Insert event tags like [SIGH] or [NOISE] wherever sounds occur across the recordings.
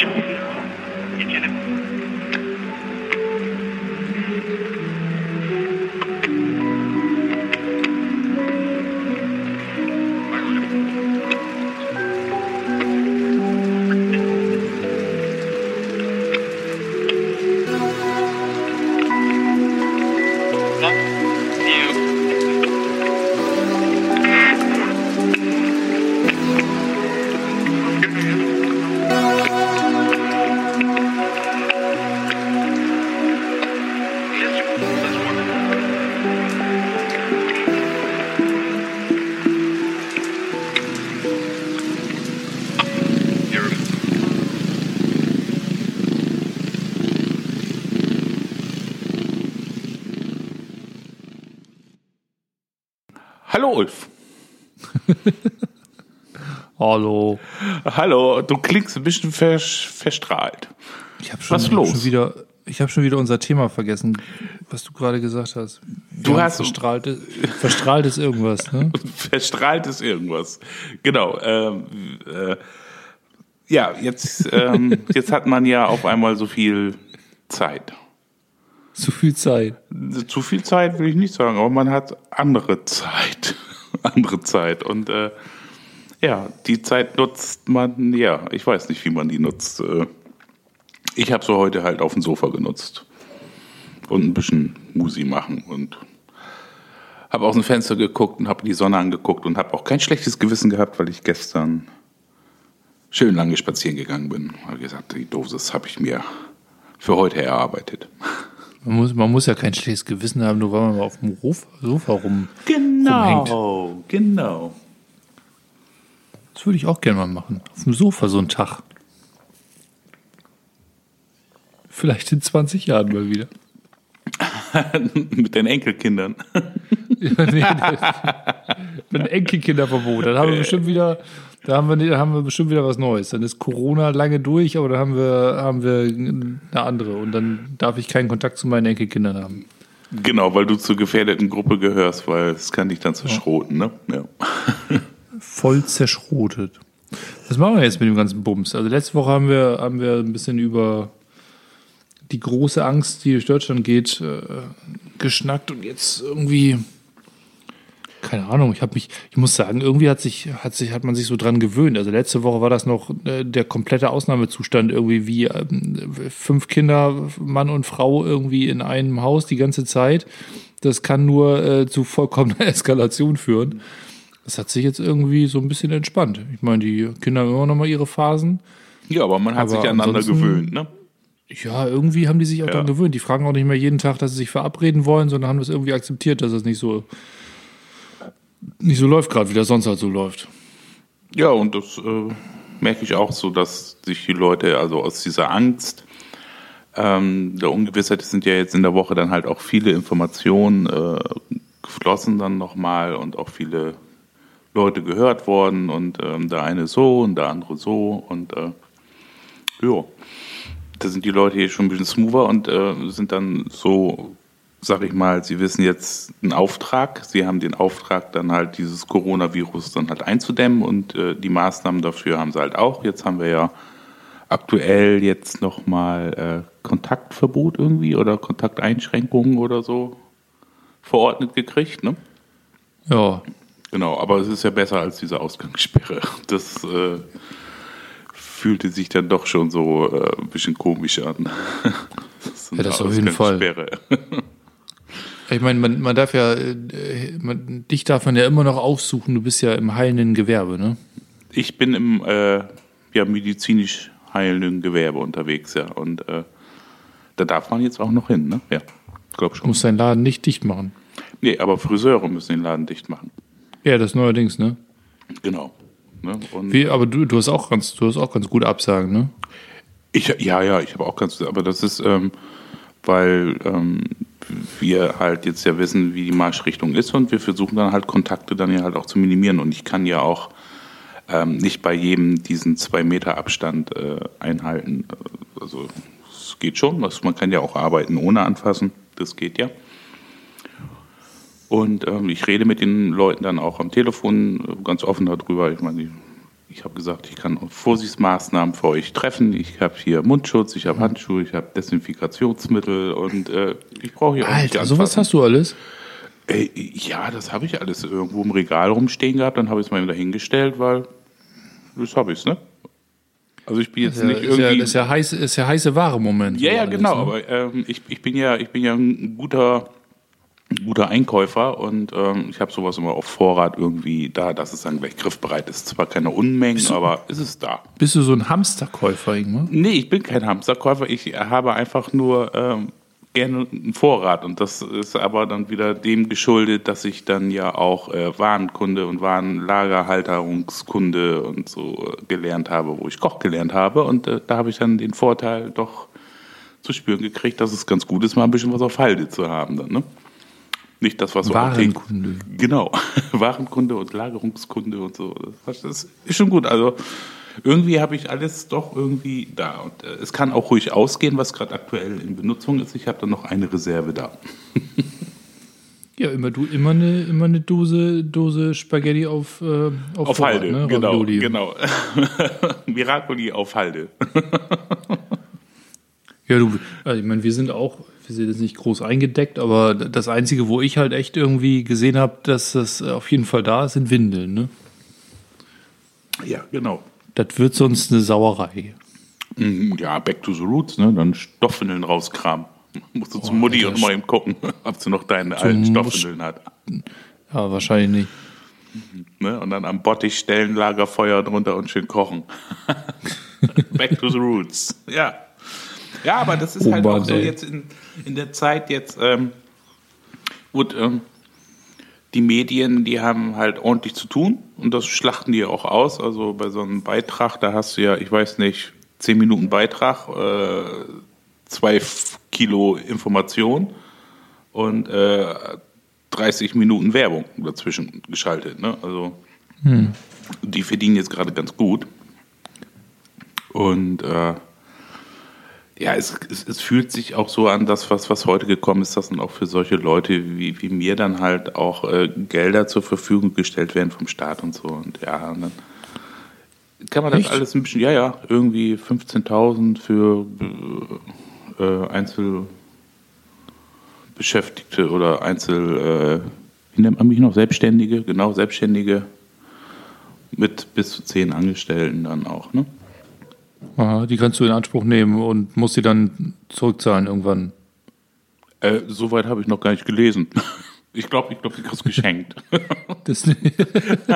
Hallo Ulf. [LAUGHS] Hallo. Hallo, du klingst ein bisschen ver verstrahlt. Ich habe schon, Was ich los? Hab schon wieder, ich habe schon wieder unser Thema vergessen, was du gerade gesagt hast. Du Ja, hast- verstrahlt, verstrahlt ist irgendwas, ne? [LAUGHS] Verstrahlt ist irgendwas. Genau. Ähm, äh, ja, jetzt, ähm, [LAUGHS] jetzt hat man ja auf einmal so viel Zeit. Zu viel Zeit. Zu viel Zeit will ich nicht sagen, aber man hat andere Zeit. [LAUGHS] andere Zeit. Und äh, ja, die Zeit nutzt man, ja, ich weiß nicht, wie man die nutzt. Äh, ich habe so heute halt auf dem Sofa genutzt. Und ein bisschen Musi machen und habe aus dem Fenster geguckt und habe die Sonne angeguckt und habe auch kein schlechtes Gewissen gehabt, weil ich gestern schön lange spazieren gegangen bin. Habe gesagt, die Dosis habe ich mir für heute erarbeitet. Man muss, man muss ja kein schlechtes Gewissen haben, nur weil man mal auf dem Sofa rum. Genau, genau. Das würde ich auch gerne mal machen. Auf dem Sofa so einen Tag. Vielleicht in 20 Jahren mal wieder. [LAUGHS] [LAUGHS] Mit den Enkelkindern. Ja, nee, einem Enkelkinderverbot. Dann haben wir bestimmt wieder, da haben wir, da haben wir bestimmt wieder was Neues. Dann ist Corona lange durch, aber dann haben wir, haben wir eine andere. Und dann darf ich keinen Kontakt zu meinen Enkelkindern haben. Genau, weil du zur gefährdeten Gruppe gehörst, weil es kann dich dann zerschroten, ne? Ja. Voll zerschrotet. Was machen wir jetzt mit dem ganzen Bums? Also letzte Woche haben wir, haben wir ein bisschen über die große Angst, die durch Deutschland geht, äh, geschnackt und jetzt irgendwie, keine Ahnung, ich habe mich, ich muss sagen, irgendwie hat sich, hat sich, hat man sich so dran gewöhnt. Also letzte Woche war das noch äh, der komplette Ausnahmezustand, irgendwie wie ähm, fünf Kinder, Mann und Frau irgendwie in einem Haus die ganze Zeit. Das kann nur äh, zu vollkommener [LAUGHS] Eskalation führen. Das hat sich jetzt irgendwie so ein bisschen entspannt. Ich meine, die Kinder haben immer noch mal ihre Phasen. ja, aber man hat Aber sich aneinander gewöhnt, ne? Ja, irgendwie haben die sich auch Ja. daran gewöhnt. Die fragen auch nicht mehr jeden Tag, dass sie sich verabreden wollen, sondern haben das irgendwie akzeptiert, dass es nicht so nicht so läuft gerade, wie das sonst halt so läuft. Ja, und das äh, merke ich auch so, dass sich die Leute also aus dieser Angst ähm, der Ungewissheit, es sind ja jetzt in der Woche dann halt auch viele Informationen äh, geflossen dann nochmal und auch viele Leute gehört worden und ähm, der eine so und der andere so und äh, ja, da sind die Leute hier schon ein bisschen smoother und äh, sind dann so, sag ich mal, sie wissen jetzt einen Auftrag, sie haben den Auftrag dann halt dieses Coronavirus dann halt einzudämmen und äh, die Maßnahmen dafür haben sie halt auch. Jetzt haben wir ja aktuell jetzt nochmal äh, Kontaktverbot irgendwie oder Kontakteinschränkungen oder so verordnet gekriegt, ne? Ja, Genau, aber es ist ja besser als diese Ausgangssperre. Das äh, fühlte sich dann doch schon so äh, ein bisschen komisch an. [LAUGHS] Das ist Ja, das auf jeden Fall. Ich meine, man, man darf ja, äh, man, dich darf man ja immer noch aufsuchen. Du bist ja im heilenden Gewerbe, ne? Ich bin im äh, ja, medizinisch heilenden Gewerbe unterwegs, ja. Und äh, da darf man jetzt auch noch hin, ne? Ja, glaub Du schon. musst deinen Laden nicht dicht machen. Nee, aber Friseure müssen den Laden dicht machen. Ja, das neuerdings, ne? Genau. Ne? Wie, aber du, du hast auch ganz, du hast auch ganz gute Absagen, ne? Ich, ja, ja, ich habe auch ganz, aber das ist, ähm, weil ähm, wir halt jetzt ja wissen, wie die Marschrichtung ist und wir versuchen dann halt Kontakte dann ja halt auch zu minimieren und ich kann ja auch ähm, nicht bei jedem diesen zwei Meter Abstand äh, einhalten. Also es geht schon, das, man kann ja auch arbeiten ohne anfassen, das geht ja. Und ähm, ich rede mit den Leuten dann auch am Telefon äh, ganz offen darüber. Ich meine, ich habe gesagt, ich kann Vorsichtsmaßnahmen für euch treffen. Ich habe hier Mundschutz, ich habe Handschuhe, ich habe Desinfikationsmittel und äh, ich brauche hier auch nicht Alter, sowas anfassen. hast du alles? Ey, ja, das habe ich alles irgendwo im Regal rumstehen gehabt, dann habe ich es mal wieder hingestellt, weil das habe ich ne? Also ich bin jetzt ja, nicht ist, ja, irgendwie. ist, ja heiß, ist ja heiße Ware Moment. Ja, ja, alles, genau. ne? Aber ähm, ich, ich bin ja, ich bin ja ein guter, guter Einkäufer und ähm, ich habe sowas immer auf Vorrat irgendwie da, dass es dann gleich griffbereit ist. Zwar keine Unmengen, aber ist es da. Bist du so ein Hamsterkäufer, Ingmar? Nee, ich bin kein Hamsterkäufer. Ich habe einfach nur ähm, gerne einen Vorrat. Und das ist aber dann wieder dem geschuldet, dass ich dann ja auch äh, Warenkunde und Warenlagerhalterungskunde und so äh, gelernt habe, wo ich Koch gelernt habe. Und äh, da habe ich dann den Vorteil doch zu spüren gekriegt, dass es ganz gut ist, mal ein bisschen was auf Halde zu haben dann, ne? Nicht das, was so Warenkunde. Genau, [LAUGHS] Warenkunde und Lagerungskunde und so. Das ist schon gut. Also irgendwie habe ich alles doch irgendwie da. Und äh, es kann auch ruhig ausgehen, was gerade aktuell in Benutzung ist. Ich habe dann noch eine Reserve da. [LAUGHS] Ja, immer du immer eine, immer eine Dose, Dose Spaghetti auf, äh, auf, Auf Vorrat, Halde, ne? genau, Ravioli. genau. [LAUGHS] Miracoli auf Halde. Ja, du, also ich meine, wir sind auch, wir sind jetzt nicht groß eingedeckt, aber das Einzige, wo ich halt echt irgendwie gesehen habe, dass das auf jeden Fall da ist, sind Windeln, ne? Ja, genau. Das wird sonst eine Sauerei. Mhm, Ja, back to the roots, ne? Dann Stoffwindeln rauskramen. [LAUGHS] Musst du zum Mutti Alter, und mal eben gucken, [LAUGHS] ob sie noch deine alten Stoffwindeln hat. Ja, wahrscheinlich nicht. Ne? Und dann am Bottich stellen, Lagerfeuer drunter und schön kochen. [LAUGHS] Back to the roots. Ja. Ja, aber das ist Oh halt Mann, auch so ey. jetzt in, in der Zeit jetzt, ähm, gut, ähm, die Medien, die haben halt ordentlich zu tun und das schlachten die auch aus. Also bei so einem Beitrag, da hast du ja, ich weiß nicht, 10 Minuten Beitrag, äh, zwei Kilo Information und äh, 30 Minuten Werbung dazwischen geschaltet. Ne? Also die verdienen jetzt gerade ganz gut. Und äh, ja, es, es, es fühlt sich auch so an, dass was, was heute gekommen ist, dass dann auch für solche Leute wie, wie mir dann halt auch äh, Gelder zur Verfügung gestellt werden vom Staat und so. Und ja, und dann kann man das Echt? alles ein bisschen, ja, ja, irgendwie 15.000 für äh, Einzelbeschäftigte oder Einzel, äh, wie nennt man mich noch, Selbstständige, genau, Selbstständige mit bis zu zehn Angestellten dann auch, ne? Aha, die kannst du in Anspruch nehmen und musst sie dann zurückzahlen irgendwann. Äh, Soweit habe ich noch gar nicht gelesen. [LAUGHS] Ich glaube, ich glaube, die kriegst geschenkt. [LAUGHS] [LAUGHS]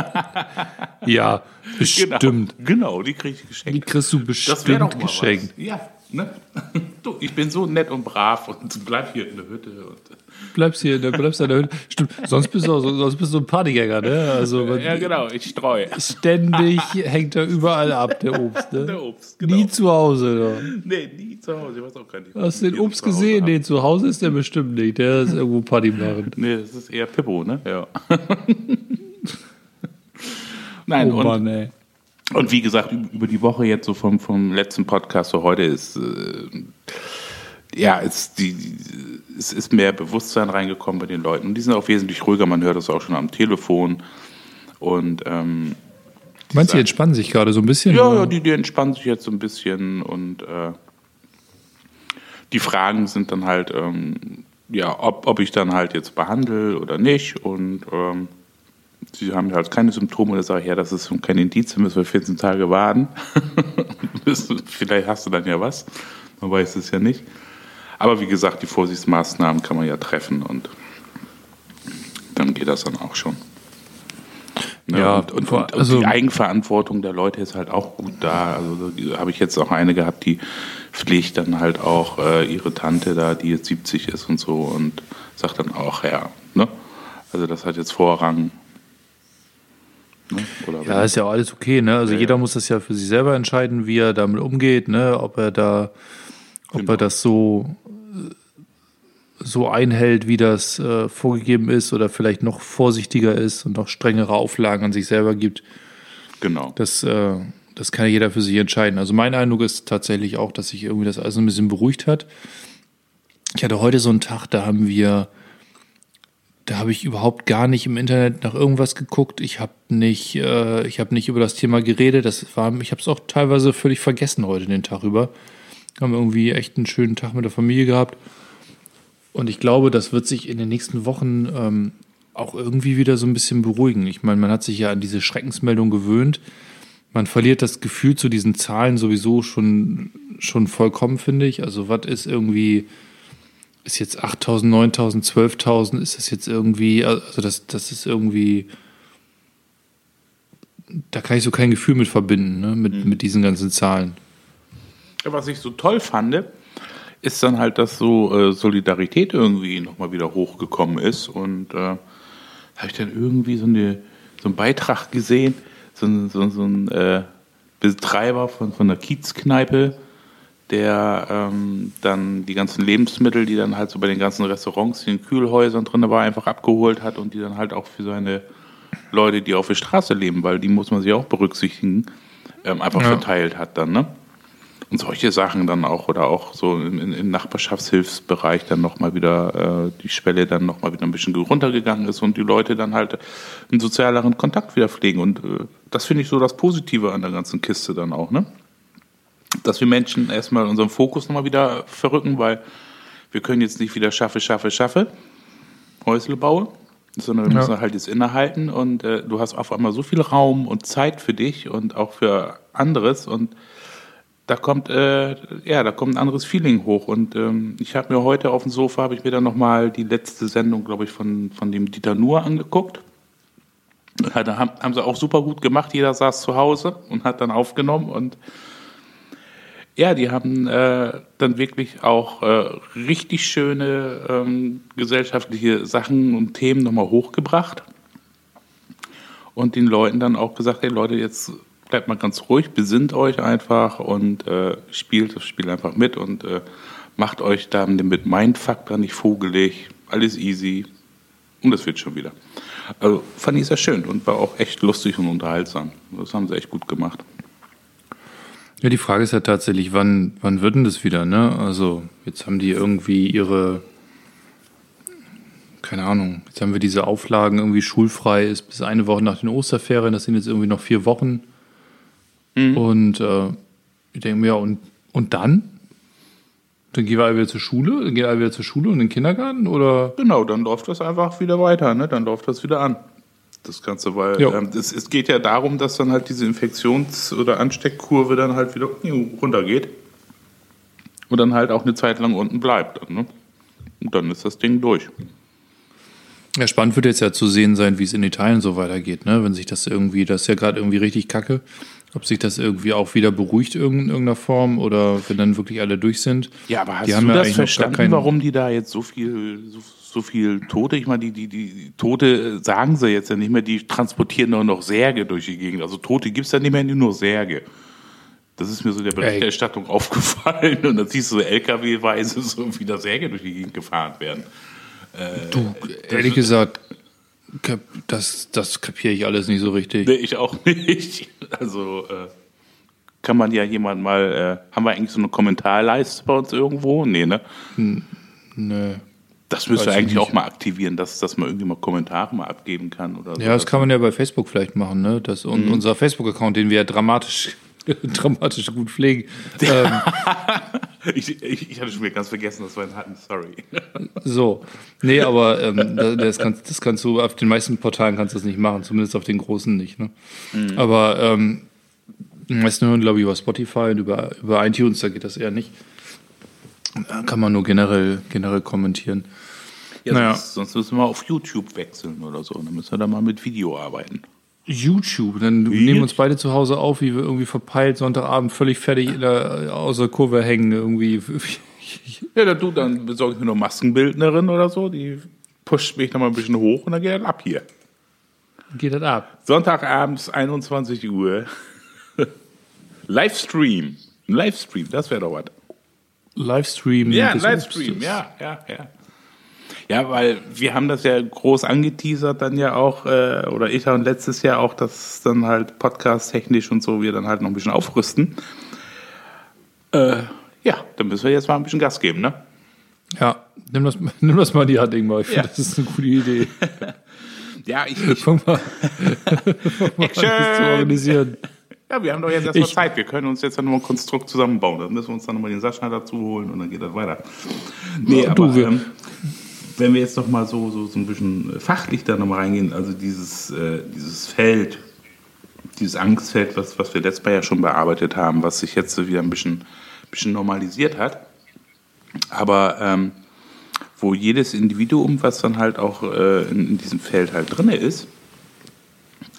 Ja, bestimmt. Genau, genau die krieg ich Die geschenkt. kriegst du bestimmt geschenkt. was. Ja, ne? [LAUGHS] Du, ich bin so nett und brav und bleib hier in der Hütte. Und, Bleibst hier, ne, bleibst an der Hütte. Stimmt, sonst bist du, auch so, sonst bist du ein Partygänger, ne? Also ja, genau, ich streue. ständig [LAUGHS] hängt er überall ab, der Obst, ne? Der Obst, genau. Nie zu Hause, ne? Nee, nie zu Hause. Ich weiß auch gar nicht. Hast du den Obst gesehen? Nee, zu Hause ist der bestimmt nicht. Der ist irgendwo Party machen. Nee, das ist eher Pippo, ne? Ja. [LAUGHS] Nein, Oh und, Mann, ey. Und wie gesagt, über die Woche jetzt so vom, vom letzten Podcast so heute ist, äh, ja, ist die, es ist mehr Bewusstsein reingekommen bei den Leuten. Und die sind auch wesentlich ruhiger, man hört das auch schon am Telefon. Und ähm, Meinst du, die entspannen sich gerade so ein bisschen? ja, ja, die, die entspannen sich jetzt so ein bisschen und äh, die Fragen sind dann halt, ähm, ja, ob, ob ich dann halt jetzt behandle oder nicht. Und ähm, sie haben halt keine Symptome oder sage ich, ja, das ist kein Indiz, müssen wir 14 Tage warten. [LAUGHS] Vielleicht hast du dann ja was, man weiß es ja nicht. Aber wie gesagt, die Vorsichtsmaßnahmen kann man ja treffen und dann geht das dann auch schon. Ne? Ja, und, und, und, also- die Eigenverantwortung der Leute ist halt auch gut da. Also habe ich jetzt auch eine gehabt, die pflegt dann halt auch äh, ihre Tante da, die jetzt 70 ist und so und sagt dann auch, ja, ne? Also das hat jetzt Vorrang. Ne? Ja, ist ja auch alles okay, ne? Also Ja, jeder ja. muss das ja für sich selber entscheiden, wie er damit umgeht, ne? Ob er da, ob Genau. er das so, so einhält, wie das äh, vorgegeben ist, oder vielleicht noch vorsichtiger ist und noch strengere Auflagen an sich selber gibt. genau. Das, äh, das kann jeder für sich entscheiden. Also mein Eindruck ist tatsächlich auch, dass sich irgendwie das alles ein bisschen beruhigt hat. Ich hatte heute so einen Tag, da haben wir, da habe ich überhaupt gar nicht im Internet nach irgendwas geguckt. Ich habe nicht, äh, ich habe nicht über das Thema geredet. Das war, ich habe es auch teilweise völlig vergessen heute den Tag über. Haben irgendwie echt einen schönen Tag mit der Familie gehabt. Und ich glaube, das wird sich in den nächsten Wochen ähm, auch irgendwie wieder so ein bisschen beruhigen. Ich meine, man hat sich ja an diese Schreckensmeldung gewöhnt. Man verliert das Gefühl zu diesen Zahlen sowieso schon, schon vollkommen, finde ich. Also, was ist irgendwie, ist jetzt 8000, 9000, 12.000, ist das jetzt irgendwie, also das, das ist irgendwie, da kann ich so kein Gefühl mit verbinden, ne? mit, mhm. mit diesen ganzen Zahlen. Was ich so toll fand, ist dann halt, dass so äh, Solidarität irgendwie nochmal wieder hochgekommen ist und äh, habe ich dann irgendwie so, eine, so einen Beitrag gesehen, so, ein, so, so ein äh, Betreiber von, von einer Kiezkneipe, der ähm, dann die ganzen Lebensmittel, die dann halt so bei den ganzen Restaurants, in den Kühlhäusern drin war, einfach abgeholt hat und die dann halt auch für seine Leute, die auf der Straße leben, weil die muss man sich auch berücksichtigen, ähm, einfach ja. verteilt hat dann, ne? und solche Sachen dann auch oder auch so im, im Nachbarschaftshilfsbereich dann nochmal wieder äh, die Schwelle dann nochmal wieder ein bisschen runtergegangen ist und die Leute dann halt einen sozialeren Kontakt wieder pflegen. Und äh, das finde ich so das Positive an der ganzen Kiste dann auch, ne? Dass wir Menschen erstmal unseren Fokus nochmal wieder verrücken, weil wir können jetzt nicht wieder schaffe, schaffe, schaffe, Häusle bauen, sondern wir ja. müssen halt jetzt innehalten und äh, du hast auf einmal so viel Raum und Zeit für dich und auch für anderes und da kommt äh, ja, da kommt ein anderes Feeling hoch. Und ähm, ich habe mir heute auf dem Sofa habe ich mir dann noch mal die letzte Sendung, glaube ich, von von dem Dieter Nuhr angeguckt. Da haben, haben sie auch super gut gemacht. Jeder saß zu Hause und hat dann aufgenommen und ja, die haben äh, dann wirklich auch äh, richtig schöne ähm, gesellschaftliche Sachen und Themen nochmal hochgebracht und den Leuten dann auch gesagt, hey Leute, jetzt bleibt mal ganz ruhig, besinnt euch einfach und äh, spielt das Spiel einfach mit und äh, macht euch dann mit Mindfuck nicht vogelig. Alles easy. Und das wird schon wieder. Also fand ich sehr schön und war auch echt lustig und unterhaltsam. Das haben sie echt gut gemacht. Ja, die Frage ist ja tatsächlich, wann, wann wird denn das wieder, ne? Also, jetzt haben die irgendwie ihre, keine Ahnung, jetzt haben wir diese Auflagen irgendwie schulfrei ist bis eine Woche nach den Osterferien, das sind jetzt irgendwie noch vier Wochen. Mhm. Und äh, ich denke mir, ja, und, und dann? Dann gehen wir alle wieder zur Schule, dann gehen alle wieder zur Schule und in den Kindergarten oder? Genau, dann läuft das einfach wieder weiter, ne? Dann läuft das wieder an. Das Ganze, weil ähm, es, es, geht ja darum, dass dann halt diese Infektions- oder Ansteckkurve dann halt wieder runtergeht und dann halt auch eine Zeit lang unten bleibt. Ne? Und dann ist das Ding durch. Ja, spannend wird jetzt ja zu sehen sein, wie es in Italien so weitergeht, ne? Wenn sich das irgendwie, das ist ja gerade irgendwie richtig kacke. Ob sich das irgendwie auch wieder beruhigt in irgendeiner Form oder wenn dann wirklich alle durch sind. Ja, aber hast die du ja das verstanden, warum die da jetzt so viel, so, so viel Tote, ich meine, die, die, die Tote sagen sie jetzt ja nicht mehr, die transportieren nur noch Särge durch die Gegend. Also Tote gibt es ja nicht mehr, nur Särge. Das ist mir so der Berichterstattung Ey. [LAUGHS] aufgefallen und dann siehst du so LKW-weise so wieder Särge durch die Gegend gefahren werden. Äh, du, ehrlich gesagt, das, das kapiere ich alles nicht so richtig. Nee, ich auch [LAUGHS] nicht. Also äh, kann man ja jemand mal, äh, haben wir eigentlich so eine Kommentarleiste bei uns irgendwo? Nee, ne? Hm, nö. Das müsste wir eigentlich auch mal aktivieren, dass, dass man irgendwie mal Kommentare mal abgeben kann oder so. Ja, das kann man ja bei Facebook vielleicht machen, ne? Das, und mhm. unser Facebook-Account, den wir ja dramatisch [LAUGHS] dramatisch gut pflegen. ähm, [LAUGHS] ich, ich, ich, hatte schon wieder ganz vergessen, dass wir ihn hatten, sorry. [LAUGHS] so, nee, aber ähm, das, kannst, das kannst du auf den meisten Portalen kannst du das nicht machen, zumindest auf den großen nicht. Ne? Mhm. Aber ähm, die meisten hören, glaube ich, über Spotify und über, über iTunes, da geht das eher nicht. Da kann man nur generell, generell kommentieren. Ja, naja. sonst, sonst müssen wir auf YouTube wechseln oder so. Dann müssen wir da mal mit Video arbeiten. YouTube. Dann Wie? nehmen wir uns beide zu Hause auf, wie wir irgendwie verpeilt Sonntagabend völlig fertig in der, außer Kurve hängen. Irgendwie. [LAUGHS] Ja, dann du, dann besorge ich mir noch Maskenbildnerin oder so. Die pusht mich noch mal ein bisschen hoch und dann geht das ab hier. Geht das ab? Sonntagabends, 21 Uhr. [LAUGHS] Livestream. Livestream, das wäre doch was. Livestream. Ja, Livestream, ja, ja, ja. Ja, weil wir haben das ja groß angeteasert dann ja auch, äh, oder ich und letztes Jahr auch, dass dann halt podcast-technisch und so wir dann halt noch ein bisschen aufrüsten. Äh, ja, dann müssen wir jetzt mal ein bisschen Gas geben, ne? Ja, nimm das, [LAUGHS] nimm das mal in die Hand, Ingmar. Ich finde, Ja. das ist eine gute Idee. [LAUGHS] Ja, ich, ich, Fang mal, [LAUGHS] fang mal an, das zu organisieren. Ja, wir haben doch jetzt erstmal Ich- Zeit. Wir können uns jetzt ja nochmal ein Konstrukt zusammenbauen. Dann müssen wir uns dann nochmal den Sascha dazu holen und dann geht das weiter. Nee, aber ähm, wenn wir jetzt noch mal so, so, so ein bisschen fachlich da nochmal reingehen, also dieses, äh, dieses Feld, dieses Angstfeld, was, was wir letztes Mal ja schon bearbeitet haben, was sich jetzt so wieder ein bisschen, bisschen normalisiert hat, aber ähm, wo jedes Individuum, was dann halt auch äh, in, in diesem Feld halt drin ist,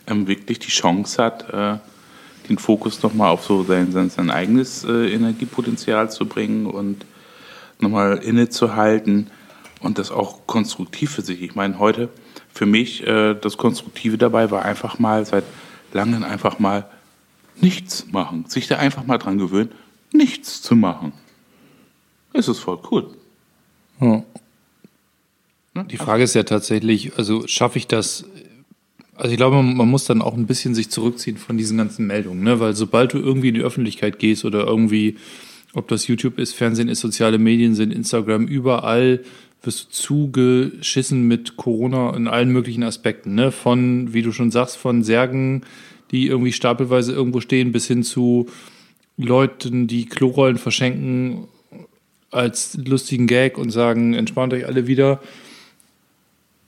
ähm, wirklich die Chance hat, äh, den Fokus nochmal auf so sein, sein, sein eigenes äh, Energiepotenzial zu bringen und nochmal innezuhalten und das auch konstruktiv für sich. Ich meine, heute für mich äh, das Konstruktive dabei war einfach mal seit langem einfach mal nichts machen. Sich da einfach mal dran gewöhnen, nichts zu machen. Das ist voll cool. Ja. Ne? Die Frage ist ja tatsächlich, also schaffe ich das? Also ich glaube, man, muss dann auch ein bisschen sich zurückziehen von diesen ganzen Meldungen, ne? Weil sobald du irgendwie in die Öffentlichkeit gehst oder irgendwie, ob das YouTube ist, Fernsehen ist, soziale Medien sind, Instagram, überall wirst du zugeschissen mit Corona in allen möglichen Aspekten, ne? Von, wie du schon sagst, von Särgen, die irgendwie stapelweise irgendwo stehen, bis hin zu Leuten, die Klorollen verschenken als lustigen Gag und sagen, entspannt euch alle wieder.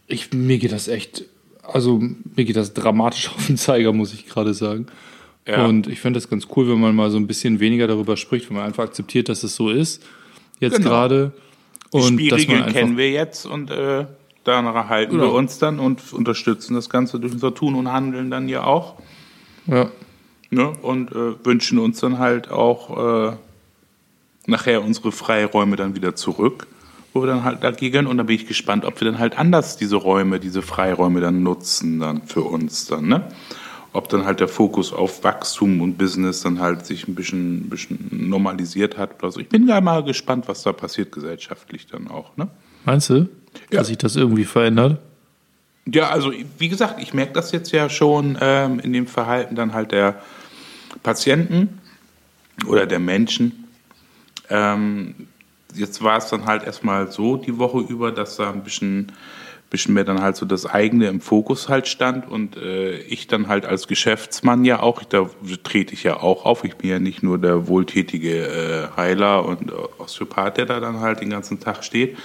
Ich, mir geht das echt, also mir geht das dramatisch [LAUGHS] auf den Zeiger, muss ich gerade sagen. Ja. Und ich finde das ganz cool, wenn man mal so ein bisschen weniger darüber spricht, wenn man einfach akzeptiert, dass es so ist. Jetzt Genau. gerade. Die Und man Spielregeln einfach. kennen wir jetzt und äh, danach halten Genau. wir uns dann und unterstützen das Ganze durch unser Tun und Handeln dann ja auch. Ja. Ne? Und äh, wünschen uns dann halt auch äh, nachher unsere Freiräume dann wieder zurück, wo wir dann halt dagegen und da bin ich gespannt, ob wir dann halt anders diese Räume, diese Freiräume dann nutzen dann für uns dann, ne? Ob dann halt der Fokus auf Wachstum und Business dann halt sich ein bisschen, ein bisschen normalisiert hat. Also ich bin ja mal gespannt, was da passiert gesellschaftlich dann auch, ne? Meinst du, Ja. dass sich das irgendwie verändert? Ja, also wie gesagt, ich merke das jetzt ja schon ähm, in dem Verhalten dann halt der Patienten oder der Menschen. Ähm, jetzt war es dann halt erstmal so die Woche über, dass da ein bisschen, bisschen mehr dann halt so das eigene im Fokus halt stand und äh, ich dann halt als Geschäftsmann ja auch, da trete ich ja auch auf, ich bin ja nicht nur der wohltätige äh, Heiler und äh, Osteopath, der da dann halt den ganzen Tag steht,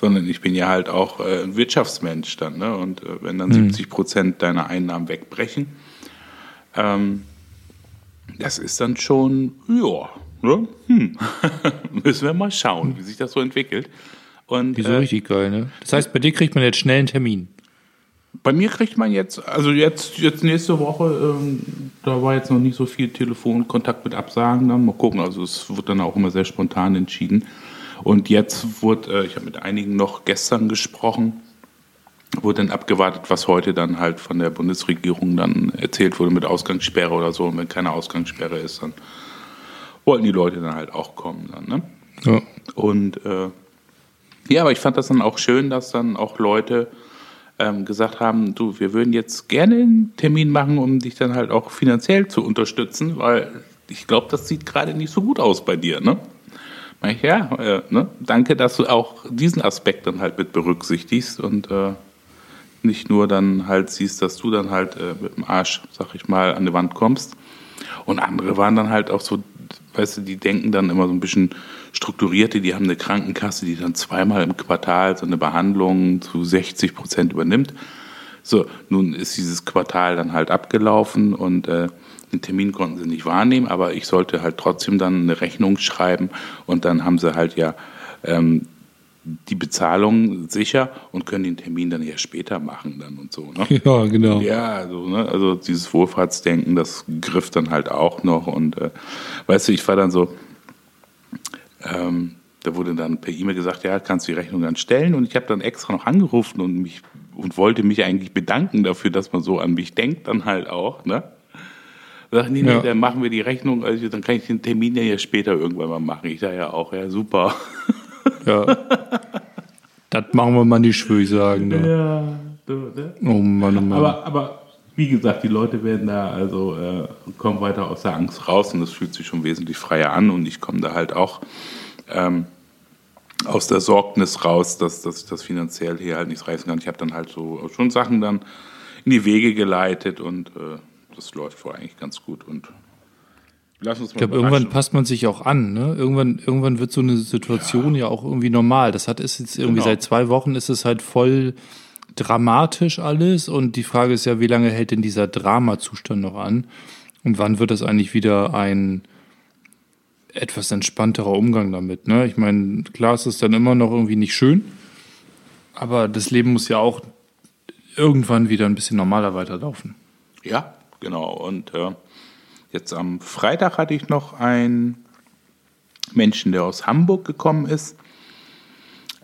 sondern ich bin ja halt auch äh, ein Wirtschaftsmensch dann. Ne? Und äh, wenn dann 70 Prozent deiner Einnahmen wegbrechen, ähm, das ist dann schon, ja? Hm. [LAUGHS] müssen wir mal schauen, wie sich das so entwickelt. Und Wieso äh, richtig geil, ne? Das heißt, bei dir kriegt man jetzt schnell einen Termin. bei mir kriegt man jetzt, also jetzt, jetzt nächste Woche, ähm, da war jetzt noch nicht so viel Telefonkontakt mit Absagen, dann mal gucken. Also es wird dann auch immer sehr spontan entschieden. Und jetzt wurde, äh, ich habe mit einigen noch gestern gesprochen, wurde dann abgewartet, was heute dann halt von der Bundesregierung dann erzählt wurde mit Ausgangssperre oder so. Und wenn keine Ausgangssperre ist, dann wollten die Leute dann halt auch kommen dann, ne? Ja. Und äh, ja, aber ich fand das dann auch schön, dass dann auch Leute ähm, gesagt haben, du, wir würden jetzt gerne einen Termin machen, um dich dann halt auch finanziell zu unterstützen, weil ich glaube, das sieht gerade nicht so gut aus bei dir, ne? Ich, ja, äh, ne? danke, dass du auch diesen Aspekt dann halt mit berücksichtigst und äh, nicht nur dann halt siehst, dass du dann halt äh, mit dem Arsch, sag ich mal, an die Wand kommst. Und andere waren dann halt auch so, weißt du, die denken dann immer so ein bisschen strukturierte, die haben eine Krankenkasse, die dann zweimal im Quartal so eine Behandlung zu 60 Prozent übernimmt. So, nun ist dieses Quartal dann halt abgelaufen und äh, den Termin konnten sie nicht wahrnehmen, aber ich sollte halt trotzdem dann eine Rechnung schreiben und dann haben sie halt ja ähm, die Bezahlung sicher und können den Termin dann ja später machen dann und so. Ne? Ja, genau. Ja, also, ne, also dieses Wohlfahrtsdenken, das griff dann halt auch noch. Und äh, weißt du, ich war dann so, ähm, da wurde dann per E-Mail gesagt, ja, kannst du die Rechnung dann stellen. Und ich habe dann extra noch angerufen und mich und wollte mich eigentlich bedanken dafür, dass man so an mich denkt, dann halt auch, ne? Sag, nee, nee, Ja. dann machen wir die Rechnung, also dann kann ich den Termin ja, ja später irgendwann mal machen. Ich sage ja auch, ja, super. Ja. [LAUGHS] das machen wir mal nicht, würde ich sagen. Ne? Ja, du, ne? Oh Mann, oh Mann. Aber, aber wie gesagt, die Leute werden da also äh, kommen weiter aus der Angst raus und es fühlt sich schon wesentlich freier an und ich komme da halt auch ähm, aus der Sorgnis raus, dass, dass ich das finanziell hier halt nicht reißen kann. Ich habe dann halt so schon Sachen dann in die Wege geleitet und äh, das läuft vor eigentlich ganz gut und Lass uns mal ich glaube, irgendwann passt man sich auch an. Ne? Irgendwann, irgendwann wird so eine Situation ja. ja auch irgendwie normal. Das hat ist jetzt irgendwie genau. seit zwei Wochen ist es halt voll dramatisch alles und die Frage ist ja, wie lange hält denn dieser Dramazustand noch an und wann wird das eigentlich wieder ein etwas entspannterer Umgang damit? Ne? Ich meine, klar ist es dann immer noch irgendwie nicht schön, aber das Leben muss ja auch irgendwann wieder ein bisschen normaler weiterlaufen. Ja, genau und äh Jetzt am Freitag hatte ich noch einen Menschen, der aus Hamburg gekommen ist.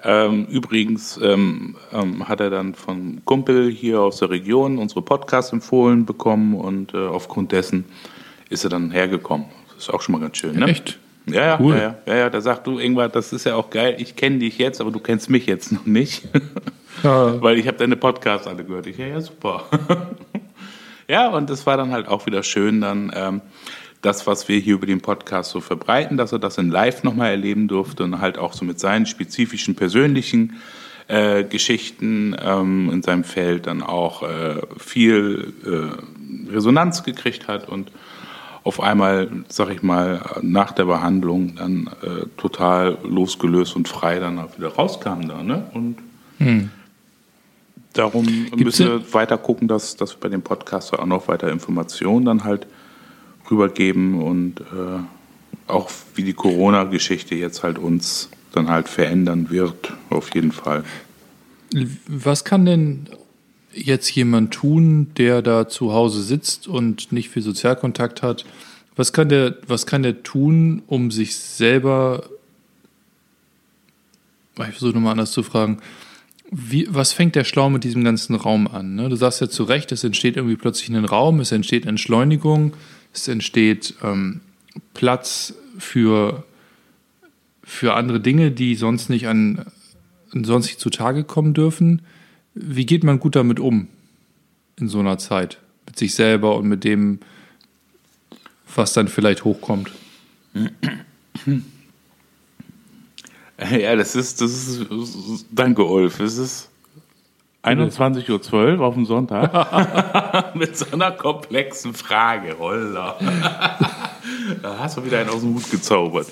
Ähm, übrigens ähm, ähm, hat er dann von Kumpel hier aus der Region unsere Podcasts empfohlen bekommen und äh, aufgrund dessen ist er dann hergekommen. Das ist auch schon mal ganz schön, ne? Echt? Ja, ja, cool. ja, ja, ja, da sagt du irgendwann, das ist ja auch geil, ich kenne dich jetzt, aber du kennst mich jetzt noch nicht. Ja. [LAUGHS] Weil ich habe deine Podcasts alle gehört. Ich, ja, ja, super. [LAUGHS] Ja, und es war dann halt auch wieder schön, dann ähm, das, was wir hier über den Podcast so verbreiten, dass er das in Live nochmal erleben durfte und halt auch so mit seinen spezifischen persönlichen äh, Geschichten ähm, in seinem Feld dann auch äh, viel äh, Resonanz gekriegt hat und auf einmal, sag ich mal, nach der Behandlung dann äh, total losgelöst und frei dann auch wieder rauskam da, ne? Und hm. Darum Gibt's müssen wir weiter gucken, dass, dass wir bei dem Podcast auch noch weiter Informationen dann halt rübergeben und äh, auch wie die Corona-Geschichte jetzt halt uns dann halt verändern wird, auf jeden Fall. Was kann denn jetzt jemand tun, der da zu Hause sitzt und nicht viel Sozialkontakt hat? Was kann der, was kann der tun, um sich selber, ich versuche nochmal anders zu fragen, wie, was fängt der Schlau mit diesem ganzen Raum an? Ne? Du sagst ja zu Recht, es entsteht irgendwie plötzlich ein Raum, es entsteht Entschleunigung, es entsteht ähm, Platz für, für andere Dinge, die sonst nicht an sonst nicht zutage kommen dürfen. Wie geht man gut damit um in so einer Zeit? Mit sich selber und mit dem, was dann vielleicht hochkommt? [CLEARS THROAT] [LAUGHS] Ja, das ist, das ist, danke Ulf, es ist 21.12 Uhr auf dem Sonntag [LAUGHS] mit so einer komplexen Frage, Roller. [LAUGHS] da hast du wieder einen aus dem Hut gezaubert.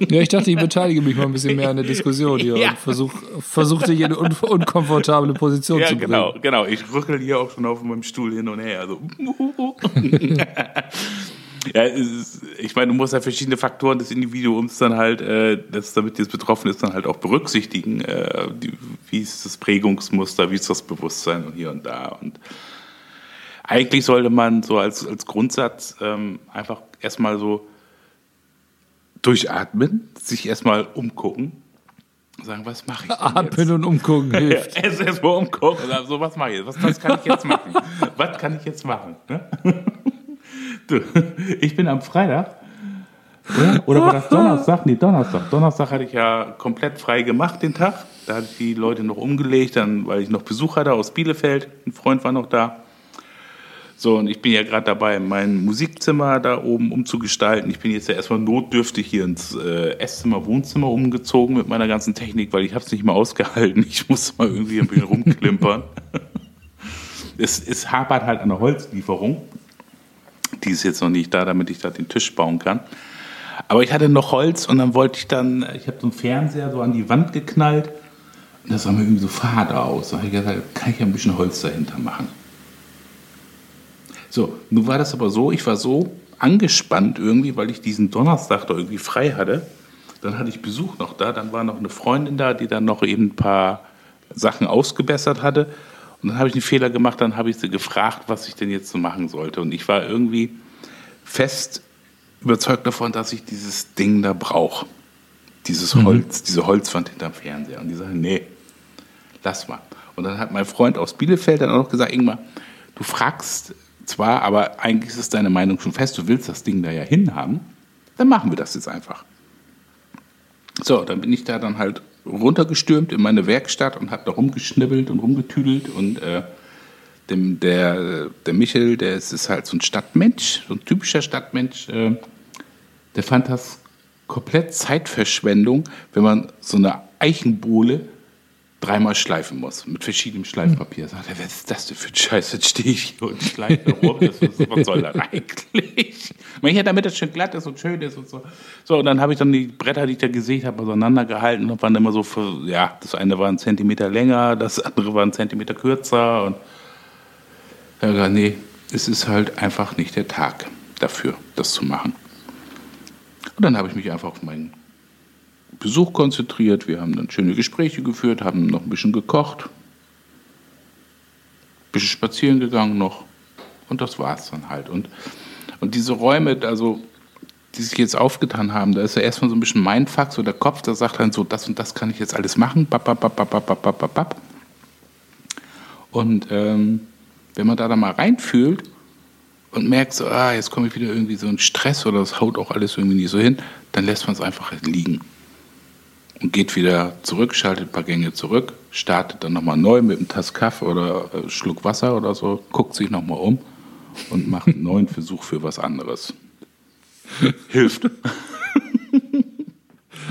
ja, ich dachte, ich beteilige mich mal ein bisschen mehr an der Diskussion hier ja. und versuch, versuchte hier eine un unkomfortable Position ja, zu bringen. Genau, genau. Ich rückel hier auch schon auf meinem Stuhl hin und her. Also. Ja, ist, ich meine, du musst ja verschiedene Faktoren des Individuums dann halt, äh, das, damit jetzt betroffen ist, dann halt auch berücksichtigen. Äh, die, wie ist das Prägungsmuster, wie ist das Bewusstsein und hier und da. Und eigentlich sollte man so als, als Grundsatz ähm, einfach erstmal so durchatmen, sich erstmal umgucken sagen, was mache ich denn Atmen jetzt? und umgucken [LAUGHS] hilft. Erst erstmal umgucken und sagen, so, was mache ich jetzt? Was, was kann ich jetzt machen? [LAUGHS] was kann ich jetzt machen? [LAUGHS] Ich bin am Freitag. Oder, war das Donnerstag? Nee, Donnerstag. Donnerstag hatte ich ja komplett frei gemacht den Tag. Da hatte ich die Leute noch umgelegt, dann, weil ich noch Besuch hatte aus Bielefeld. Ein Freund war noch da. So, und ich bin ja gerade dabei, mein Musikzimmer da oben umzugestalten. Ich bin jetzt ja erstmal notdürftig hier ins äh, Esszimmer, Wohnzimmer umgezogen mit meiner ganzen Technik, weil ich habe es nicht mehr ausgehalten. Ich musste mal irgendwie ein bisschen rumklimpern. [LAUGHS] es, es hapert halt an der Holzlieferung. Die ist jetzt noch nicht da, damit ich da den Tisch bauen kann. Aber ich hatte noch Holz und dann wollte ich dann, ich habe so einen Fernseher so an die Wand geknallt und das sah mir irgendwie so fade aus. Da habe ich gesagt, kann ich ja ein bisschen Holz dahinter machen. So, nun war das aber so, ich war so angespannt irgendwie, weil ich diesen Donnerstag da irgendwie frei hatte. Dann hatte ich Besuch noch da, dann war noch eine Freundin da, die dann noch eben ein paar Sachen ausgebessert hatte. Und dann habe ich einen Fehler gemacht, dann habe ich sie gefragt, was ich denn jetzt so machen sollte. Und ich war irgendwie fest überzeugt davon, dass ich dieses Ding da brauche. Dieses mhm. Holz, mhm. diese Holzwand hinterm Fernseher. Und die sagen, nee, lass mal. Und dann hat mein Freund aus Bielefeld dann auch noch gesagt, Ingmar, du fragst zwar, aber eigentlich ist deine Meinung schon fest, du willst das Ding da ja hinhaben, dann machen wir das jetzt einfach. So, dann bin ich da dann halt runtergestürmt in meine Werkstatt und habe da rumgeschnibbelt und rumgetüdelt und äh, dem, der, der Michel, der ist, ist, halt so ein Stadtmensch, so ein typischer Stadtmensch, äh, der fand das komplett Zeitverschwendung, wenn man so eine Eichenbohle dreimal schleifen muss mit verschiedenem Schleifpapier. Sagt er, was ist das denn für ein Scheiß? Jetzt stehe ich hier und schleife rum. Das, was, soll das eigentlich? Manchmal, damit das schön glatt ist und schön ist und so. So, und dann habe ich dann die Bretter, die ich da gesägt habe, auseinandergehalten und waren immer so, für, ja, das eine war ein Zentimeter länger, das andere war ein Zentimeter kürzer und ja, gesagt, nee, es ist halt einfach nicht der Tag dafür, das zu machen. Und dann habe ich mich einfach auf meinen Besuch konzentriert. Wir haben dann schöne Gespräche geführt, haben noch ein bisschen gekocht, ein bisschen spazieren gegangen noch. Und das war es dann halt. Und, und diese Räume, also die sich jetzt aufgetan haben, da ist ja erstmal so ein bisschen Mindfuck, so der Kopf, der sagt dann so, das und das kann ich jetzt alles machen. Und ähm, wenn man da dann mal reinfühlt und merkt, so, ah, jetzt komme ich wieder irgendwie so in Stress oder es haut auch alles irgendwie nicht so hin, dann lässt man es einfach liegen und geht wieder zurück, schaltet ein paar Gänge zurück, startet dann nochmal neu mit einem Tass Kaffee oder äh, Schluck Wasser oder so, guckt sich nochmal um und macht einen neuen Versuch für was anderes. [LAUGHS] Hilft. [LAUGHS]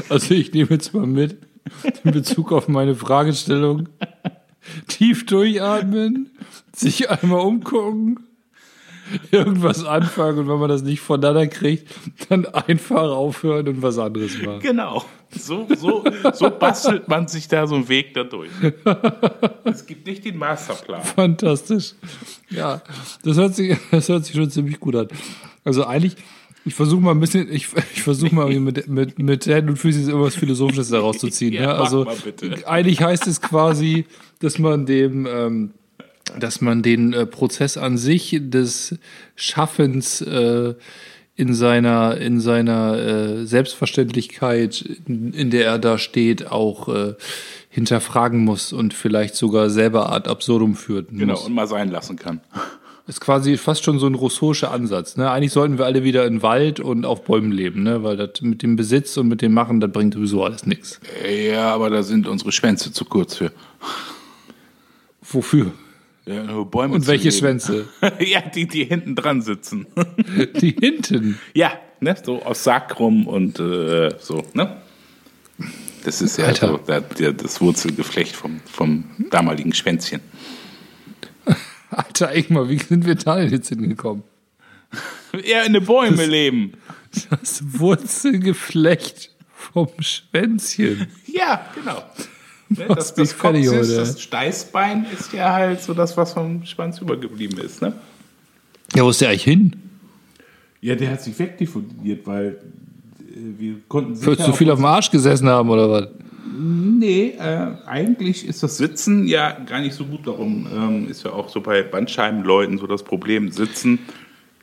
Also ich nehme jetzt mal mit in Bezug auf meine Fragestellung. Tief durchatmen, sich einmal umgucken, [LAUGHS] irgendwas anfangen und wenn man das nicht voneinander kriegt, dann einfach aufhören und was anderes machen. Genau. So, so, so bastelt man sich da so einen Weg dadurch. Es gibt nicht den Masterplan. Fantastisch. Ja, das hört sich, [LAUGHS] das hört sich schon ziemlich gut an. Also eigentlich, ich versuche mal ein bisschen, ich, ich versuche mal mit, mit, mit Händen und Füßen irgendwas Philosophisches daraus zu ziehen. Ja, Ja, mach also eigentlich heißt es quasi, dass man dem, ähm, dass man den äh, Prozess an sich des Schaffens äh, in seiner in seiner äh, Selbstverständlichkeit, in, in der er da steht, auch äh, hinterfragen muss und vielleicht sogar selber ad absurdum führt. Genau, muss. und mal sein lassen kann. [LAUGHS] Ist quasi fast schon so ein rousseauischer Ansatz. Ne? Eigentlich sollten wir alle wieder in Wald und auf Bäumen leben, ne? weil das mit dem Besitz und mit dem Machen, das bringt sowieso alles nichts. Ja, aber da sind unsere Schwänze zu kurz für. Wofür? Ja, nur Bäume Und welche leben. Schwänze? [LAUGHS] ja, die, die hinten dran sitzen. [LAUGHS] Die hinten. ja, ne, so aus Sakrum und äh, so, ne? Das ist ja so das Wurzelgeflecht vom, vom damaligen Schwänzchen. [LAUGHS] Alter Ingmar, wie sind wir da denn jetzt hingekommen? Ja, in den Bäume leben. Das Wurzelgeflecht vom Schwänzchen. Ja, genau. Ne, das, das heute. das Steißbein ist ja halt so das, was vom Schwanz übergeblieben ist. Ne? Ja, wo ist der eigentlich hin? Ja, der hat sich wegdiffundiert, weil äh, wir konnten Wird zu viel auf dem Arsch gesessen haben oder was? Nee, äh, eigentlich ist das Sitzen ja gar nicht so gut. Darum ähm, ist ja auch so bei Bandscheibenleuten so das Problem. Sitzen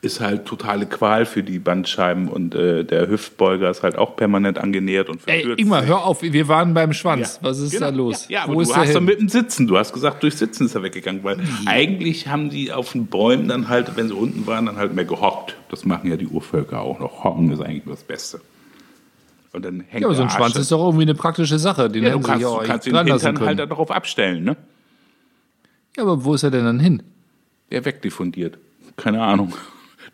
ist halt totale Qual für die Bandscheiben und äh, der Hüftbeuger ist halt auch permanent angenähert und Ey, verkürzt Ingmar, sich. hör auf, wir waren beim Schwanz. Ja, Was ist genau. da los? Ja, ja aber Wo du hast doch mit dem Sitzen, du hast gesagt, durch Sitzen ist er weggegangen, weil eigentlich haben die auf den Bäumen dann halt, wenn sie unten waren, dann halt mehr gehockt. Das machen ja die Urvölker auch noch. Hocken ist eigentlich nur das Beste. Und dann hängt Ja, aber so ein Schwanz ist doch irgendwie eine praktische Sache. Den ja, du kannst, ja du kannst den Hintern halt darauf abstellen, ne? Ja, aber wo ist er denn dann hin? Der wegdiffundiert. Keine Ahnung.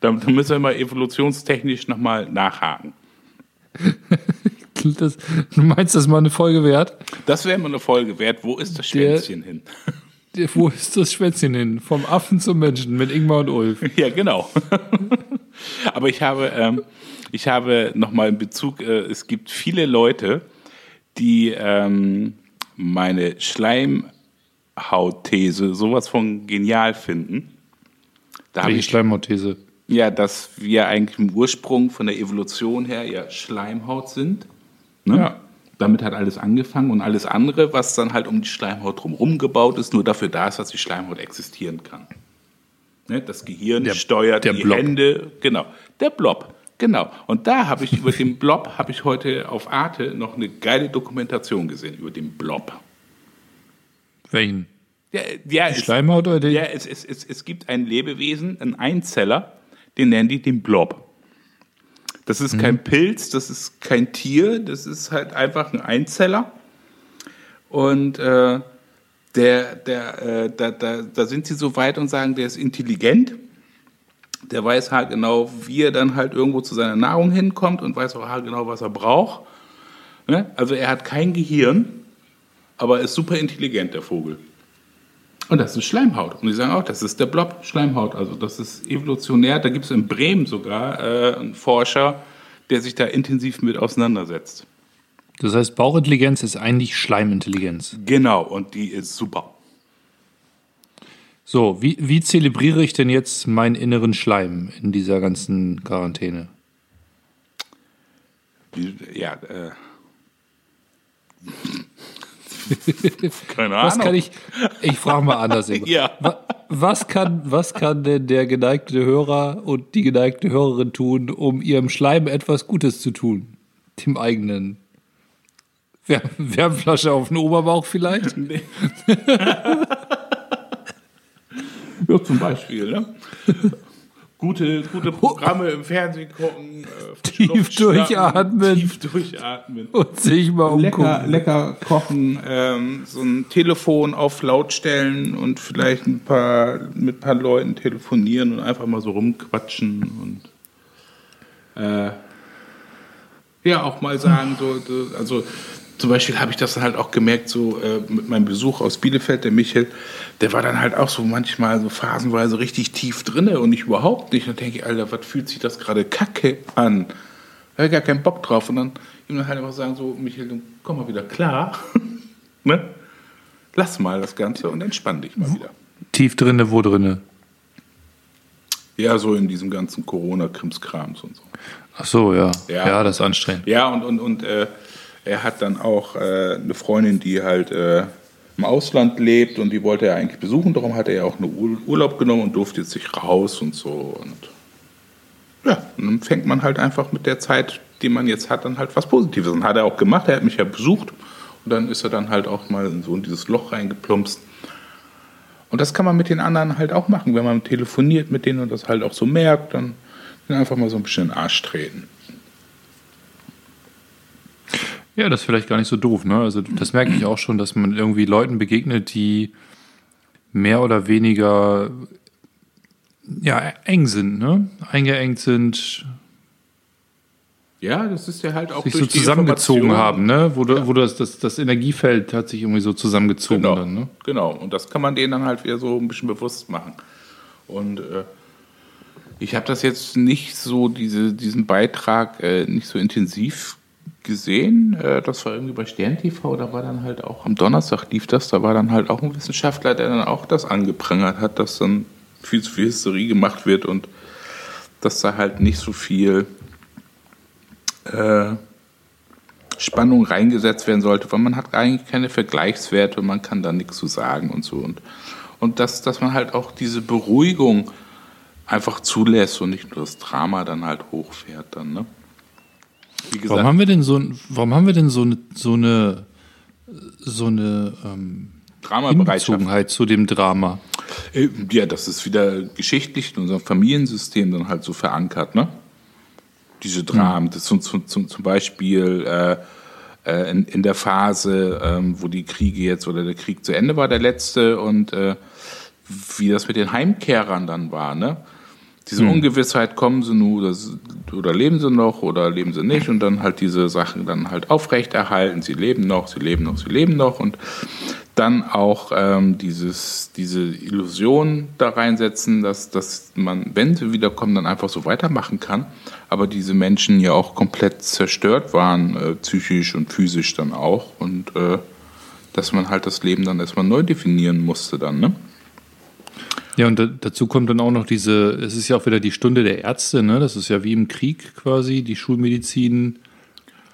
Da, da müssen wir mal evolutionstechnisch nochmal nachhaken. Das, du meinst, das ist mal eine Folge wert? Das wäre mal eine Folge wert. Wo ist das Der- Schwänzchen hin? Der- Wo ist das Schwänzchen hin? Vom Affen zum Menschen mit Ingmar und Ulf. Ja, genau. [LAUGHS] Aber ich habe, ähm, ich habe nochmal in Bezug, äh, es gibt viele Leute, die ähm, meine Schleimhautthese sowas von genial finden. Da Welche Schleimhautthese? Ja, dass wir eigentlich im Ursprung von der Evolution her ja Schleimhaut sind. Ne? Ja. Damit hat alles angefangen und alles andere, was dann halt um die Schleimhaut drumherum gebaut ist, nur dafür da ist, dass die Schleimhaut existieren kann. Ne? Das Gehirn Der- steuert der die Blob. Hände, genau. Der Blob, genau. Und da habe ich über den Blob, habe ich heute auf Arte noch eine geile Dokumentation gesehen, über den Blob. Welchen? Ja, ja, Die Schleimhaut oder die? ja, es, es, es, es gibt ein Lebewesen, einen Einzeller, den nennen die den Blob. Das ist kein Pilz, das ist kein Tier, das ist halt einfach ein Einzeller. Und äh, der, der, äh, da, da, da sind sie so weit und sagen, der ist intelligent. Der weiß halt genau, wie er dann halt irgendwo zu seiner Nahrung hinkommt und weiß auch halt genau, was er braucht. Ne? Also er hat kein Gehirn, aber ist super intelligent, der Vogel. Und das ist Schleimhaut. Und die sagen auch, das ist der Blob Schleimhaut. Also das ist evolutionär. Da gibt es in Bremen sogar äh, einen Forscher, der sich da intensiv mit auseinandersetzt. Das heißt, Bauchintelligenz ist eigentlich Schleimintelligenz. Genau, und die ist super. So, wie, wie zelebriere ich denn jetzt meinen inneren Schleim in dieser ganzen Quarantäne? Ja, äh. [LAUGHS] Keine Ahnung. Was kann ich, ich frage mal anders. [LAUGHS] ja. Was kann, was kann denn der geneigte Hörer und die geneigte Hörerin tun, um ihrem Schleim etwas Gutes zu tun? Dem eigenen. Wärmflasche auf den Oberbauch vielleicht? Nee. [LAUGHS] ja, zum Beispiel, ne? Gute, gute Programme im Fernsehen gucken, äh, tief durchatmen, tief durchatmen. Und sich mal umgucken. Lecker, lecker kochen, ähm, so ein Telefon auf laut stellen und vielleicht ein paar mit ein paar Leuten telefonieren und einfach mal so rumquatschen und äh, ja auch mal sagen so, also zum Beispiel habe ich das halt auch gemerkt, so äh, mit meinem Besuch aus Bielefeld, der Michael, der war dann halt auch so manchmal so phasenweise richtig tief drinne und ich überhaupt nicht. Und dann denke ich, Alter, was fühlt sich das gerade kacke an? Da habe ich gar keinen Bock drauf. Und dann ihm dann halt einfach sagen, so, Michael, komm mal wieder klar. [LAUGHS] ne? Lass mal das Ganze und entspann dich mal wieder. Tief drinne, wo drinne? Ja, so in diesem ganzen Corona-Krimskrams und so. Ach so, ja. ja. Ja, das ist anstrengend. Ja, und, und, und äh, er hat dann auch äh, eine Freundin, die halt äh, im Ausland lebt und die wollte er eigentlich besuchen. Darum hat er ja auch einen Urlaub genommen und durfte jetzt sich raus und so. Und ja, und dann fängt man halt einfach mit der Zeit, die man jetzt hat, dann halt was Positives. Und hat er auch gemacht. Er hat mich ja besucht und dann ist er dann halt auch mal in so in dieses Loch reingeplumpst. Und das kann man mit den anderen halt auch machen, wenn man telefoniert mit denen und das halt auch so merkt, dann einfach mal so ein bisschen in den Arsch treten. Ja, das ist vielleicht gar nicht so doof. Ne? Also das merke ich auch schon, dass man irgendwie Leuten begegnet, die mehr oder weniger ja, eng sind, ne? eingeengt sind. Ja, das ist ja halt auch sich so zusammengezogen haben, ne? Wo, ja. wo das, das, das Energiefeld hat sich irgendwie so zusammengezogen genau, dann, ne? Genau, und das kann man denen dann halt wieder so ein bisschen bewusst machen. Und äh, ich habe das jetzt nicht so, diese, diesen Beitrag äh, nicht so intensiv gesehen. Äh, das war irgendwie bei Stern TV, da war dann halt auch am Donnerstag lief das, da war dann halt auch ein Wissenschaftler, der dann auch das angeprangert hat, dass dann viel zu viel Hysterie gemacht wird und dass da halt nicht so viel äh, Spannung reingesetzt werden sollte, weil man hat eigentlich keine Vergleichswerte und man kann da nichts zu sagen und so. Und, und dass, dass man halt auch diese Beruhigung einfach zulässt und nicht nur das Drama dann halt hochfährt dann, ne? Gesagt, warum haben wir denn so, warum haben wir denn so eine, so eine, so eine ähm, Hingezogenheit zu dem Drama? Äh, ja, das ist wieder geschichtlich in unserem Familiensystem dann halt so verankert, ne? Diese Dramen, hm. das zum, zum, zum Beispiel äh, äh, in, in der Phase, ähm, wo die Kriege jetzt oder der Krieg zu Ende war, der letzte, und äh, wie das mit den Heimkehrern dann war, ne? Diese hm. Ungewissheit, kommen sie nur oder leben sie noch oder leben sie nicht und dann halt diese Sachen dann halt aufrechterhalten, sie leben noch, sie leben noch, sie leben noch und dann auch ähm, dieses, diese Illusion da reinsetzen, dass, dass man, wenn sie wiederkommen, dann einfach so weitermachen kann. Aber diese Menschen ja auch komplett zerstört waren, äh, psychisch und physisch dann auch. Und äh, dass man halt das Leben dann erstmal neu definieren musste dann, ne? Ja, und dazu kommt dann auch noch diese, es ist ja auch wieder die Stunde der Ärzte, ne? Das ist ja wie im Krieg quasi. Die Schulmedizin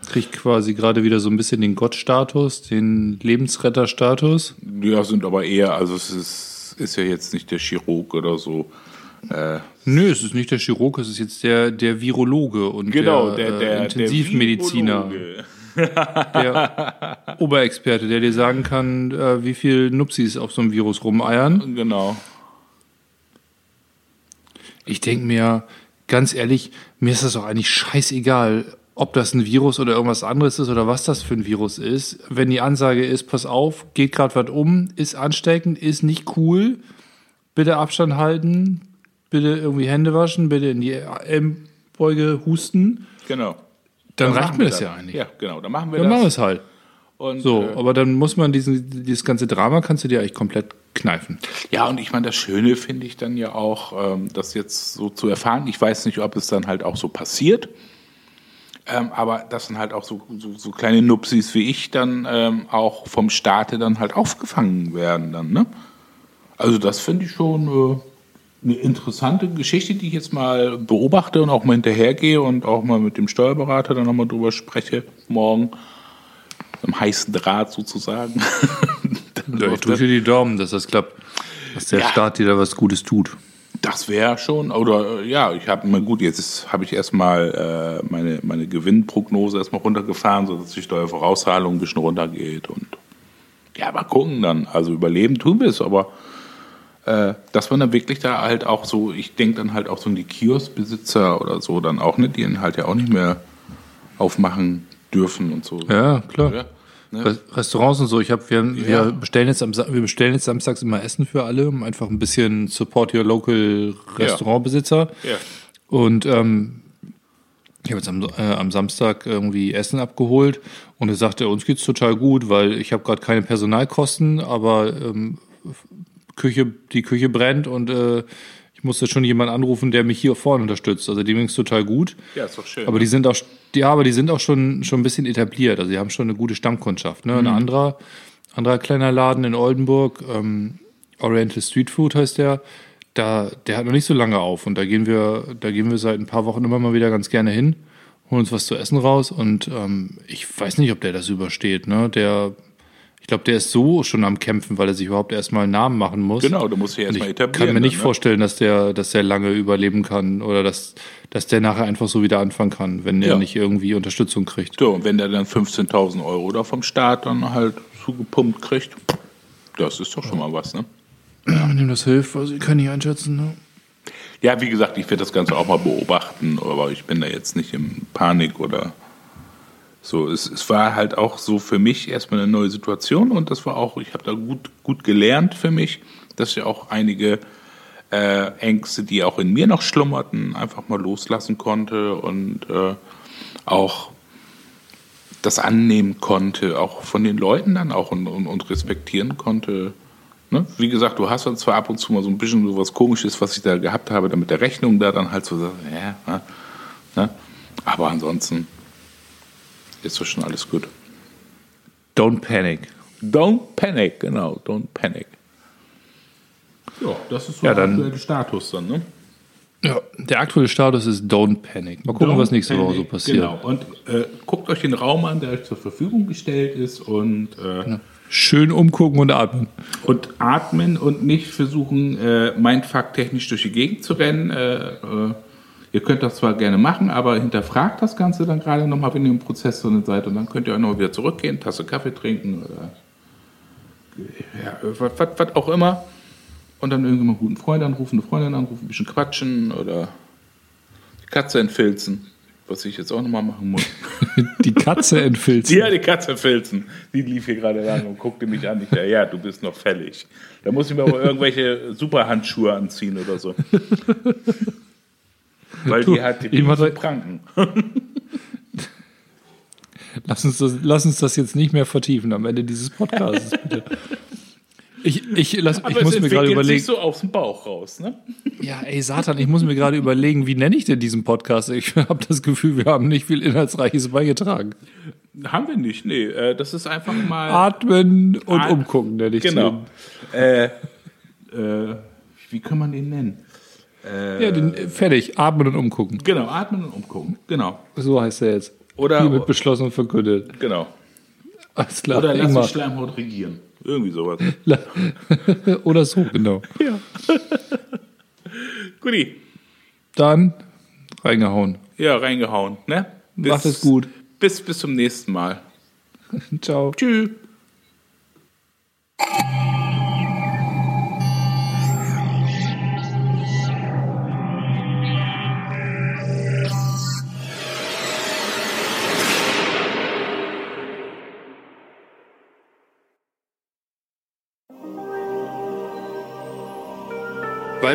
kriegt quasi gerade wieder so ein bisschen den Gottstatus, den Lebensretterstatus. Ja, sind aber eher, also es ist, ist ja jetzt nicht der Chirurg oder so. Äh, Nö, es ist nicht der Chirurg, es ist jetzt der, der Virologe und genau, der, der, der Intensivmediziner. Der, der [LAUGHS] Oberexperte, der dir sagen kann, äh, wie viel Nupsis auf so einem Virus rumeiern. Genau. Ich denke mir, ganz ehrlich, mir ist das doch eigentlich scheißegal, ob das ein Virus oder irgendwas anderes ist oder was das für ein Virus ist. Wenn die Ansage ist, pass auf, geht gerade was um, ist ansteckend, ist nicht cool, bitte Abstand halten, bitte irgendwie Hände waschen, bitte in die Ellenbeuge husten. Genau. Dann, dann reicht mir das, das ja eigentlich. Ja, genau, dann machen wir dann das. Dann machen wir es halt. Und, So, äh, aber dann muss man diesen, dieses ganze Drama kannst du dir eigentlich komplett kneifen. Ja, und ich meine, das Schöne finde ich dann ja auch, ähm, das jetzt so zu erfahren. Ich weiß nicht, ob es dann halt auch so passiert. Ähm, aber das sind halt auch so, so, so kleine Nupsis wie ich dann ähm, auch vom Staate dann halt aufgefangen werden dann, ne? Also das finde ich schon äh, eine interessante Geschichte, die ich jetzt mal beobachte und auch mal hinterhergehe und auch mal mit dem Steuerberater dann nochmal drüber spreche morgen. Am heißen Draht sozusagen. [LAUGHS] Ja, ich drücke dir die Daumen, dass das klappt. Dass der Ja. Staat dir da was Gutes tut. Das wäre schon, oder äh, ja, ich habe mal gut, jetzt habe ich erstmal äh, meine, meine Gewinnprognose erstmal runtergefahren, sodass die Steuervorauszahlung ein bisschen runtergeht und ja, mal gucken dann. Also überleben tun wir es, aber äh, dass man dann wirklich da halt auch so, ich denke dann halt auch so an die Kioskbesitzer oder so dann auch, ne, die dann halt ja auch nicht mehr aufmachen dürfen und so. Ja, klar. Ja, ne? Re- Restaurants und so. Ich habe, wir, Ja. wir bestellen jetzt am, wir bestellen jetzt samstags immer Essen für alle, um einfach ein bisschen Support your local Restaurantbesitzer. Ja. Und ähm, ich habe jetzt am, äh, am Samstag irgendwie Essen abgeholt und er sagte, uns geht's total gut, weil ich habe gerade keine Personalkosten, aber ähm, Küche, die Küche brennt und äh, musste schon jemanden anrufen, der mich hier vorne unterstützt. Also dem ging's total gut. ja, ist doch schön. Aber die sind auch, ja, aber die sind auch schon, schon ein bisschen etabliert. Also die haben schon eine gute Stammkundschaft. Ne? Ein anderer, anderer kleiner Laden in Oldenburg, ähm, Oriental Street Food heißt der, da, der hat noch nicht so lange auf. Und da gehen wir, da gehen wir seit ein paar Wochen immer mal wieder ganz gerne hin, holen uns was zu essen raus. Und ähm, ich weiß nicht, ob der das übersteht. Ne? Der, ich glaube, der ist so schon am Kämpfen, weil er sich überhaupt erstmal einen Namen machen muss. genau, du musst dich erstmal ich etablieren. kann mir nicht dann, ne? vorstellen, dass der, dass der lange überleben kann oder dass, dass der nachher einfach so wieder anfangen kann, wenn er Ja. nicht irgendwie Unterstützung kriegt. So, und wenn der dann 15.000 Euro da vom Staat dann halt zugepumpt kriegt, das ist doch schon mal was, ne? Ja, [CLEARS THROAT] wenn ihm das hilft, also ich kann nicht einschätzen. Ne? Ja, wie gesagt, ich werde das Ganze auch mal beobachten, aber ich bin da jetzt nicht in Panik oder so. Es, es war halt auch so für mich erstmal eine neue Situation und das war auch, ich habe da gut, gut gelernt für mich, dass ich auch einige äh, Ängste, die auch in mir noch schlummerten, einfach mal loslassen konnte und äh, auch das annehmen konnte, auch von den Leuten dann auch und, und, und respektieren konnte. Ne? Wie gesagt, du hast dann zwar ab und zu mal so ein bisschen so was Komisches, was ich da gehabt habe, damit der Rechnung da dann halt so, ja, ne? Ne? aber ansonsten ist das schon alles gut. Don't panic. Don't panic, genau, don't panic. Ja, das ist so Ja, der dann- aktuelle Status dann, ne? Ja, der aktuelle Status ist Don't panic. Mal gucken, was nächste Woche so passiert. Genau, und äh, guckt euch den Raum an, der euch zur Verfügung gestellt ist und äh, Schön umgucken und atmen. und atmen und nicht versuchen, äh, mindfuck-technisch durch die Gegend zu rennen. Äh, äh, ihr könnt das zwar gerne machen, aber hinterfragt das Ganze dann gerade nochmal, wenn ihr im Prozess drin seid. Und dann könnt ihr auch noch wieder zurückgehen, Tasse Kaffee trinken oder ja, was, was, was auch immer. Und dann irgendwie mal einen guten Freund anrufen, eine Freundin anrufen, ein bisschen quatschen oder die Katze entfilzen, was ich jetzt auch nochmal machen muss. [LAUGHS] Die Katze entfilzen. Ja, die Katze filzen. Die lief hier gerade lang und guckte mich an. Ich dachte, ja, du bist noch fällig. Da muss ich mir aber irgendwelche Superhandschuhe anziehen oder so. Weil die hat die da- Pranken. Lass uns, das, lass uns das jetzt nicht mehr vertiefen am Ende dieses Podcasts, [LAUGHS] bitte. Ich, ich, lass, ich muss mir gerade überlegen. sich so aus dem Bauch raus, ne? Ja, ey, Satan, ich muss mir gerade überlegen, wie nenne ich denn diesen Podcast? Ich [LAUGHS] habe das Gefühl, wir haben nicht viel Inhaltsreiches beigetragen. Haben wir nicht, nee. Äh, das ist einfach mal. Atmen und At- umgucken, nenne ich Genau. Äh, äh, wie kann man den nennen? Den. Ja, den, äh, fertig, atmen und umgucken. Genau, atmen und umgucken. Genau. So heißt er jetzt. Oder- Hiermit beschlossen und verkündet. Genau. Alles klar. Oder lass die Schleimhaut regieren. Irgendwie sowas. [LAUGHS] [LAUGHS] Oder so, genau. ja. [LAUGHS] Guti. Dann reingehauen. Ja, reingehauen, ne? Bis, Macht es gut. Bis, bis zum nächsten Mal. Ciao. Tschüss.